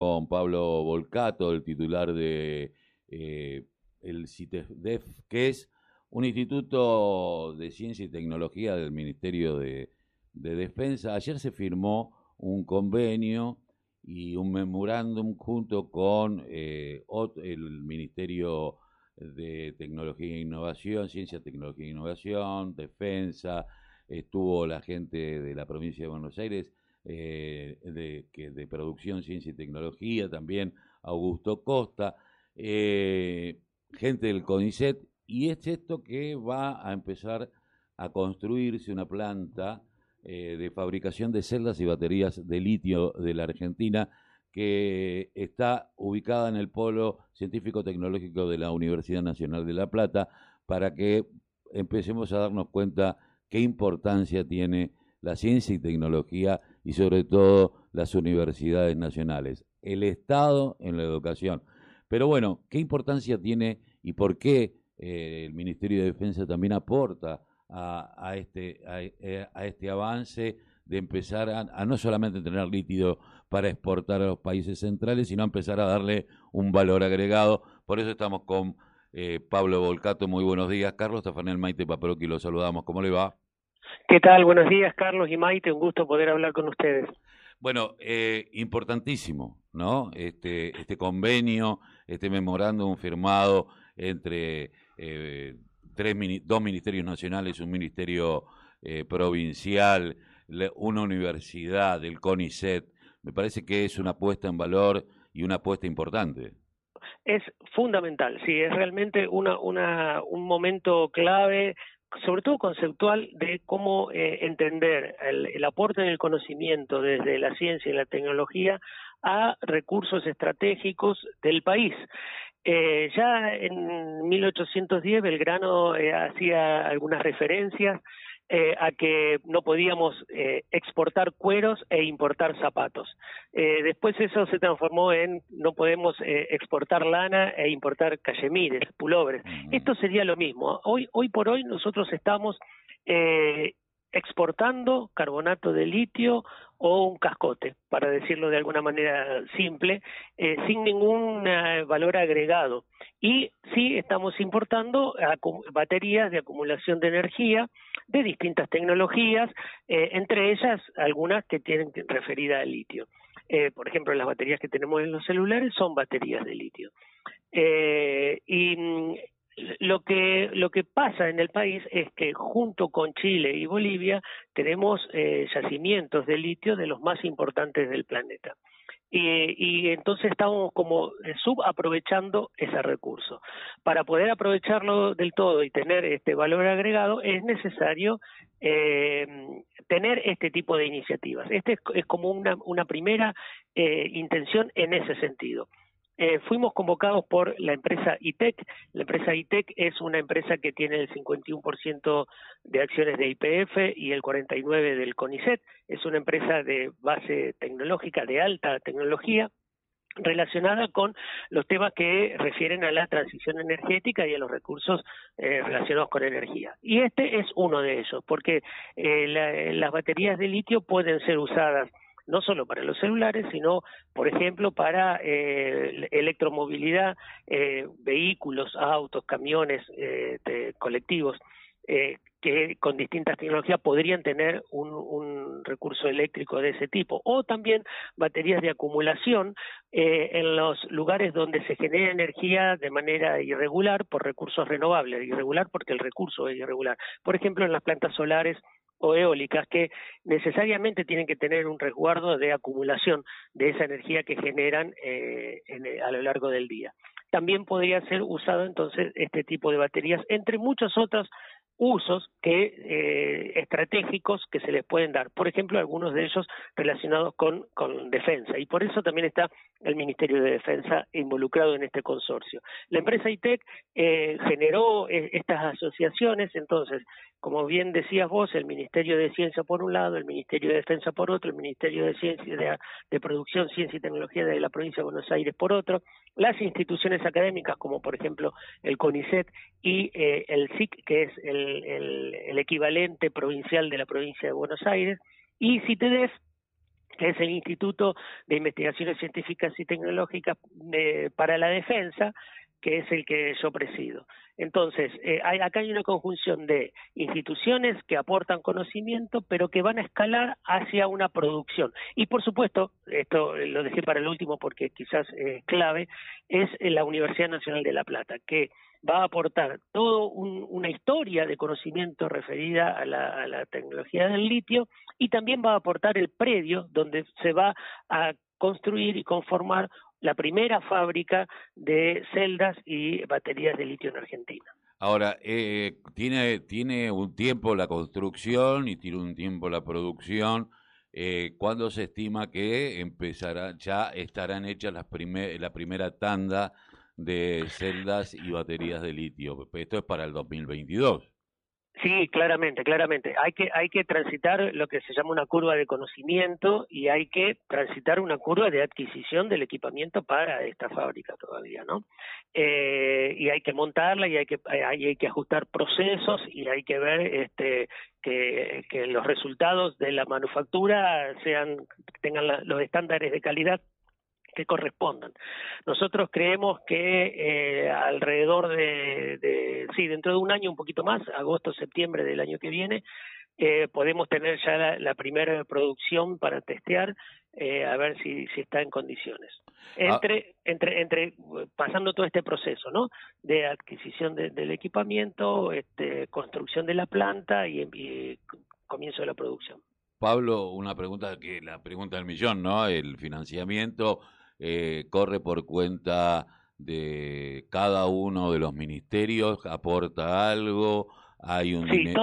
con Pablo Volcato, el titular de eh, el CITESDEF, que es un instituto de ciencia y tecnología del Ministerio de, Defensa. Ayer se firmó un convenio y un memorándum junto con eh, el Ministerio de Tecnología e Innovación, Ciencia, Tecnología e Innovación, Defensa, estuvo la gente de la provincia de Buenos Aires eh, de, Producción, Ciencia y Tecnología, también Augusto Costa, eh, gente del CONICET, y es esto que va a empezar a construirse una planta eh, de fabricación de celdas y baterías de litio de la Argentina que está ubicada en el polo científico-tecnológico de la Universidad Nacional de La Plata, para que empecemos a darnos cuenta qué importancia tiene la ciencia y tecnología y sobre todo las universidades nacionales, el Estado en la educación. Pero bueno, ¿qué importancia tiene y por qué eh, el Ministerio de Defensa también aporta a, este, eh, a, este avance de empezar a, no solamente tener líquido para exportar a los países centrales, sino empezar a darle un valor agregado? Por eso estamos con eh, Pablo Volcato. Muy buenos días. Carlos Tafanel Maite Paperoqui, lo saludamos. ¿Cómo le va? ¿Qué tal? Buenos días, Carlos y Maite. Un gusto poder hablar con ustedes. Bueno, eh, importantísimo, ¿no? Este, este convenio, este memorándum firmado entre eh, tres, dos ministerios nacionales, un ministerio eh, provincial, una universidad, el CONICET, me parece que es una apuesta en valor y una apuesta importante. Es fundamental, sí, es realmente una, una, un momento clave sobre todo conceptual de cómo eh, entender el, aporte del conocimiento desde la ciencia y la tecnología a recursos estratégicos del país. Eh, ya en 1810 Belgrano eh, hacía algunas referencias eh, a que no podíamos eh, exportar cueros e importar zapatos. Eh, después eso se transformó en no podemos exportar lana e importar cachemires, pulobres. Esto sería lo mismo. Hoy, hoy por hoy nosotros estamos exportando carbonato de litio o un cascote, para decirlo de alguna manera simple, eh, sin ningún eh, valor agregado. Y sí estamos importando baterías de acumulación de energía de distintas tecnologías, eh, entre ellas algunas que tienen referida al litio. por ejemplo, las baterías que tenemos en los celulares son baterías de litio. y mm, lo que lo que pasa en el país es que junto con Chile y Bolivia tenemos eh, yacimientos de litio de los más importantes del planeta. Y, entonces estamos como eh, subaprovechando ese recurso. Para poder aprovecharlo del todo y tener este valor agregado es necesario eh, tener este tipo de iniciativas. Este es, como una, primera intención en ese sentido eh, fuimos convocados por la empresa ITEC. La empresa ITEC es una empresa que tiene el 51% de acciones de IPF y el 49% del CONICET. Es una empresa de base tecnológica, de alta tecnología relacionada con los temas que refieren a la transición energética y a los recursos eh, relacionados con energía. Y este es uno de ellos, porque eh, las baterías de litio pueden ser usadas no solo para los celulares, sino, por ejemplo, para eh, electromovilidad, eh, vehículos, autos, camiones, eh, colectivos, que con distintas tecnologías podrían tener un, recurso eléctrico de ese tipo. O también baterías de acumulación en los lugares donde se genera energía de manera irregular por recursos renovables. Irregular porque el recurso es irregular. Por ejemplo, en las plantas solares o eólicas que necesariamente tienen que tener un resguardo de acumulación de esa energía que generan eh, a lo largo del día. También podría ser usado entonces este tipo de baterías, entre muchos otros usos que eh, estratégicos que se les pueden dar. Por ejemplo, algunos de ellos relacionados con, con defensa. Y por eso también está el Ministerio de Defensa involucrado en este consorcio. La empresa ITEC eh, generó eh, estas asociaciones, entonces, como bien decías vos, el Ministerio de Ciencia por un lado, el Ministerio de Defensa por otro, el Ministerio de Ciencia de, de Producción, Ciencia y Tecnología de la provincia de Buenos Aires por otro, las instituciones académicas como por ejemplo el CONICET y el SIC, que es el el, equivalente provincial de la provincia de Buenos Aires, y CITEDEF, que es el Instituto de Investigaciones Científicas y Tecnológicas eh, para la Defensa, que es el que yo presido. Entonces, eh, acá hay una conjunción de instituciones que aportan conocimiento, pero que van a escalar hacia una producción. Y por supuesto, esto lo dejé para el último porque quizás es clave, es la Universidad Nacional de La Plata, que va a aportar toda una historia de conocimiento referida a la tecnología del litio y también va a aportar el predio donde se va a construir y conformar la primera fábrica de celdas y baterías de litio en Argentina. Ahora, eh, tiene, tiene un tiempo la construcción y tiene un tiempo la producción. Eh, ¿Cuándo se estima que empezará, ya estarán hechas las primer, la primera tanda de celdas y baterías de litio? Esto es para el 2022. Sí, claramente, claramente. Hay que, hay que transitar lo que se llama una curva de conocimiento y hay que transitar una curva de adquisición del equipamiento para esta fábrica todavía, ¿no? Eh, y hay que montarla y hay que, hay, que ajustar procesos y hay que ver este, que, los resultados de la manufactura sean tengan los estándares de calidad que correspondan. Nosotros creemos que eh, alrededor de, sí, dentro de un año, un poquito más, agosto, septiembre del año que viene, eh, podemos tener ya la, primera producción para testear, eh, a ver si, si está en condiciones. Ah. Entre, entre, entre, pasando todo este proceso, ¿no? De adquisición del equipamiento, este, construcción de la planta y, y comienzo de la producción. Pablo, una pregunta que la pregunta del millón, ¿no? El financiamiento eh, corre por cuenta de cada uno de los ministerios, aporta algo, hay un sí,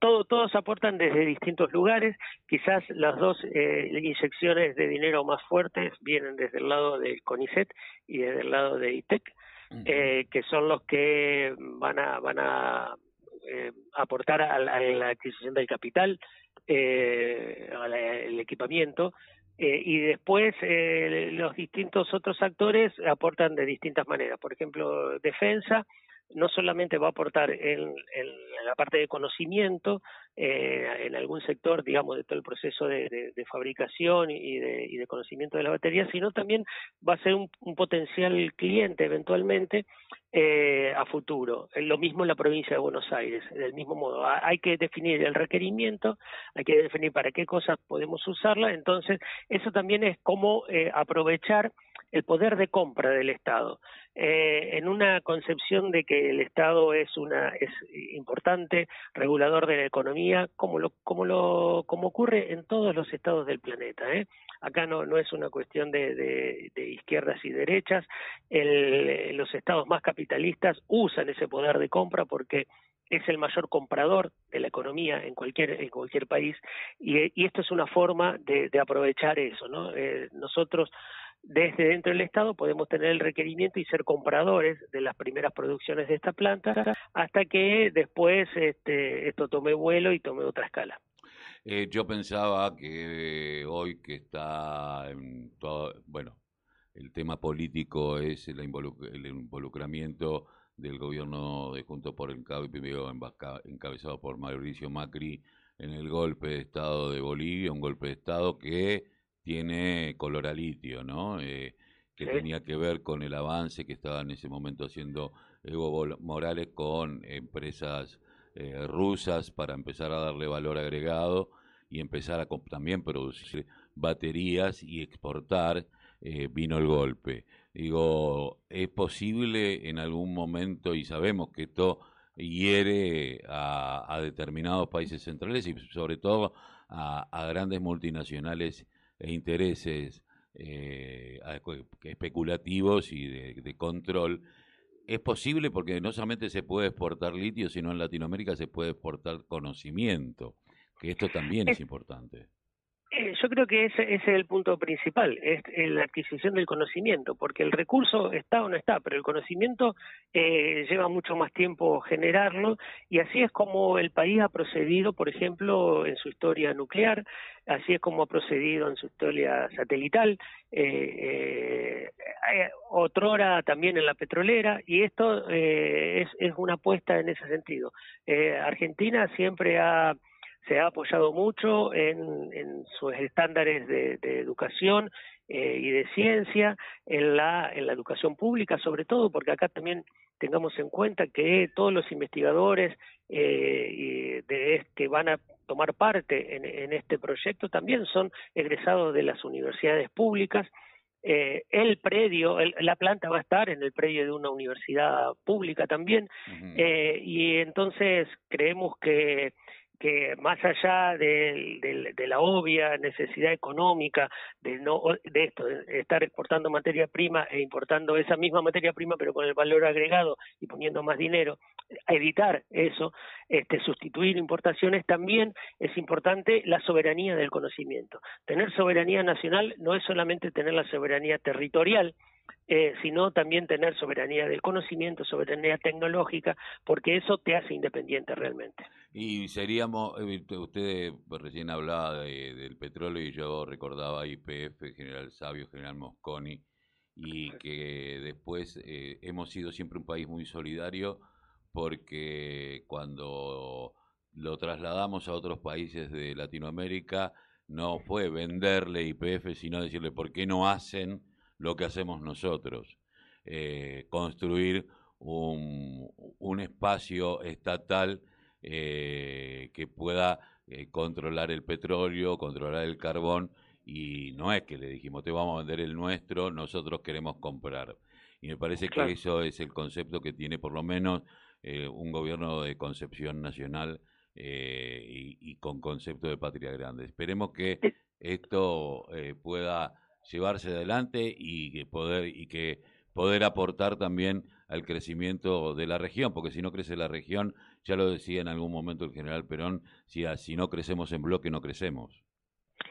todo, todos aportan desde distintos lugares, quizás las dos eh, inyecciones de dinero más fuertes vienen desde el lado del CONICET y desde el lado de ITEC, eh, que son los que van a, van a eh, aportar a la, adquisición del capital, eh, al equipamiento, eh, y después eh, los distintos otros actores aportan de distintas maneras. Por ejemplo, defensa no solamente va a aportar en, la parte de conocimiento, eh, en algún sector, digamos, de todo el proceso de, fabricación y de, conocimiento de la batería, sino también va a ser un, potencial cliente eventualmente eh, a futuro. Lo mismo en la provincia de Buenos Aires, del mismo modo. Hay que definir el requerimiento, hay que definir para qué cosas podemos usarla, entonces eso también es cómo eh, aprovechar el poder de compra del Estado. Eh, en una concepción de que el Estado es una es importante regulador de la economía, como lo como lo como ocurre en todos los estados del planeta. ¿eh? Acá no no es una cuestión de, de, izquierdas y derechas. Los estados más capitalistas usan ese poder de compra porque es el mayor comprador de la economía en cualquier en cualquier país y, y esto es una forma de, de aprovechar eso, ¿no? Eh, nosotros desde dentro del Estado podemos tener el requerimiento y ser compradores de las primeras producciones de esta planta hasta que después este, esto tome vuelo y tome otra escala. Eh, yo pensaba que hoy que está en todo, bueno, el tema político es el, involucramiento del gobierno de Junto por el Cambio, encabezado por Mauricio Macri, en el golpe de Estado de Bolivia, un golpe de Estado que tiene color a litio, ¿no? Eh, que tenía que ver con el avance que estaba en ese momento haciendo Evo Morales con empresas eh, rusas para empezar a darle valor agregado y empezar a también producir baterías y exportar, eh, vino el golpe. Digo, ¿es posible en algún momento, y sabemos que esto hiere a, determinados países centrales y sobre todo a, a grandes multinacionales e intereses eh, especulativos y de, control, es posible porque no solamente se puede exportar litio, sino en Latinoamérica se puede exportar conocimiento, que esto también es importante. Eh, yo creo que ese, es el punto principal, es la adquisición del conocimiento, porque el recurso está o no está, pero el conocimiento eh, lleva mucho más tiempo generarlo y así es como el país ha procedido, por ejemplo, en su historia nuclear, así es como ha procedido en su historia satelital, eh, eh, otrora también en la petrolera y esto es, es una apuesta en ese sentido. Argentina siempre ha se ha apoyado mucho en, en sus estándares de, educación eh, y de ciencia, en la, en la educación pública sobre todo, porque acá también tengamos en cuenta que todos los investigadores eh, de, que van a tomar parte en, en este proyecto también son egresados de las universidades públicas, eh, el predio, la planta va a estar en el predio de una universidad pública también, eh, y entonces creemos que que más allá de, la obvia necesidad económica de no de esto de estar exportando materia prima e importando esa misma materia prima pero con el valor agregado y poniendo más dinero evitar eso este sustituir importaciones también es importante la soberanía del conocimiento. Tener soberanía nacional no es solamente tener la soberanía territorial eh, sino también tener soberanía del conocimiento, soberanía tecnológica, porque eso te hace independiente realmente. Y seríamos, eh, usted recién hablaba del petróleo y yo recordaba IPF, General Sabio, General Mosconi, y que después eh, hemos sido siempre un país muy solidario porque cuando lo trasladamos a otros países de Latinoamérica no fue venderle IPF, sino decirle por qué no hacen lo que hacemos nosotros, eh, construir un, un, espacio estatal eh, que pueda eh, controlar el petróleo, controlar el carbón, y no es que le dijimos, te vamos a vender el nuestro, nosotros queremos comprar. Y me parece que eso es el concepto que tiene por lo menos un gobierno de concepción nacional y, y, con concepto de patria grande. Esperemos que esto pueda llevarse adelante y que poder y que poder aportar también al crecimiento de la región, porque si no crece la región, ya lo decía en algún momento el general Perón, si, si no crecemos en bloque no crecemos.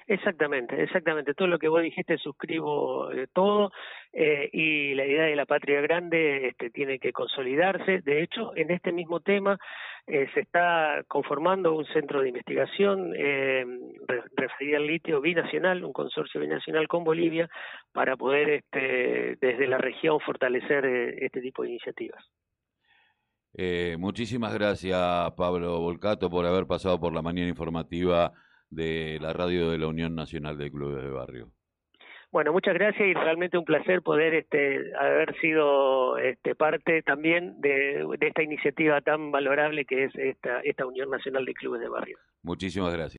Exactamente, exactamente. Todo lo que vos dijiste suscribo eh, todo eh, y la idea de la patria grande este, tiene que consolidarse. De hecho, en este mismo tema eh, se está conformando un centro de investigación eh, referido al litio binacional, un consorcio binacional con Bolivia, para poder este, desde la región fortalecer este tipo de iniciativas. muchísimas gracias, Pablo Volcato, por haber pasado por la mañana informativa de la radio de la Unión Nacional de Clubes de Barrio. Bueno, muchas gracias y realmente un placer poder este, haber sido este, parte también de, esta iniciativa tan valorable que es esta, esta Unión Nacional de Clubes de Barrio. Muchísimas gracias.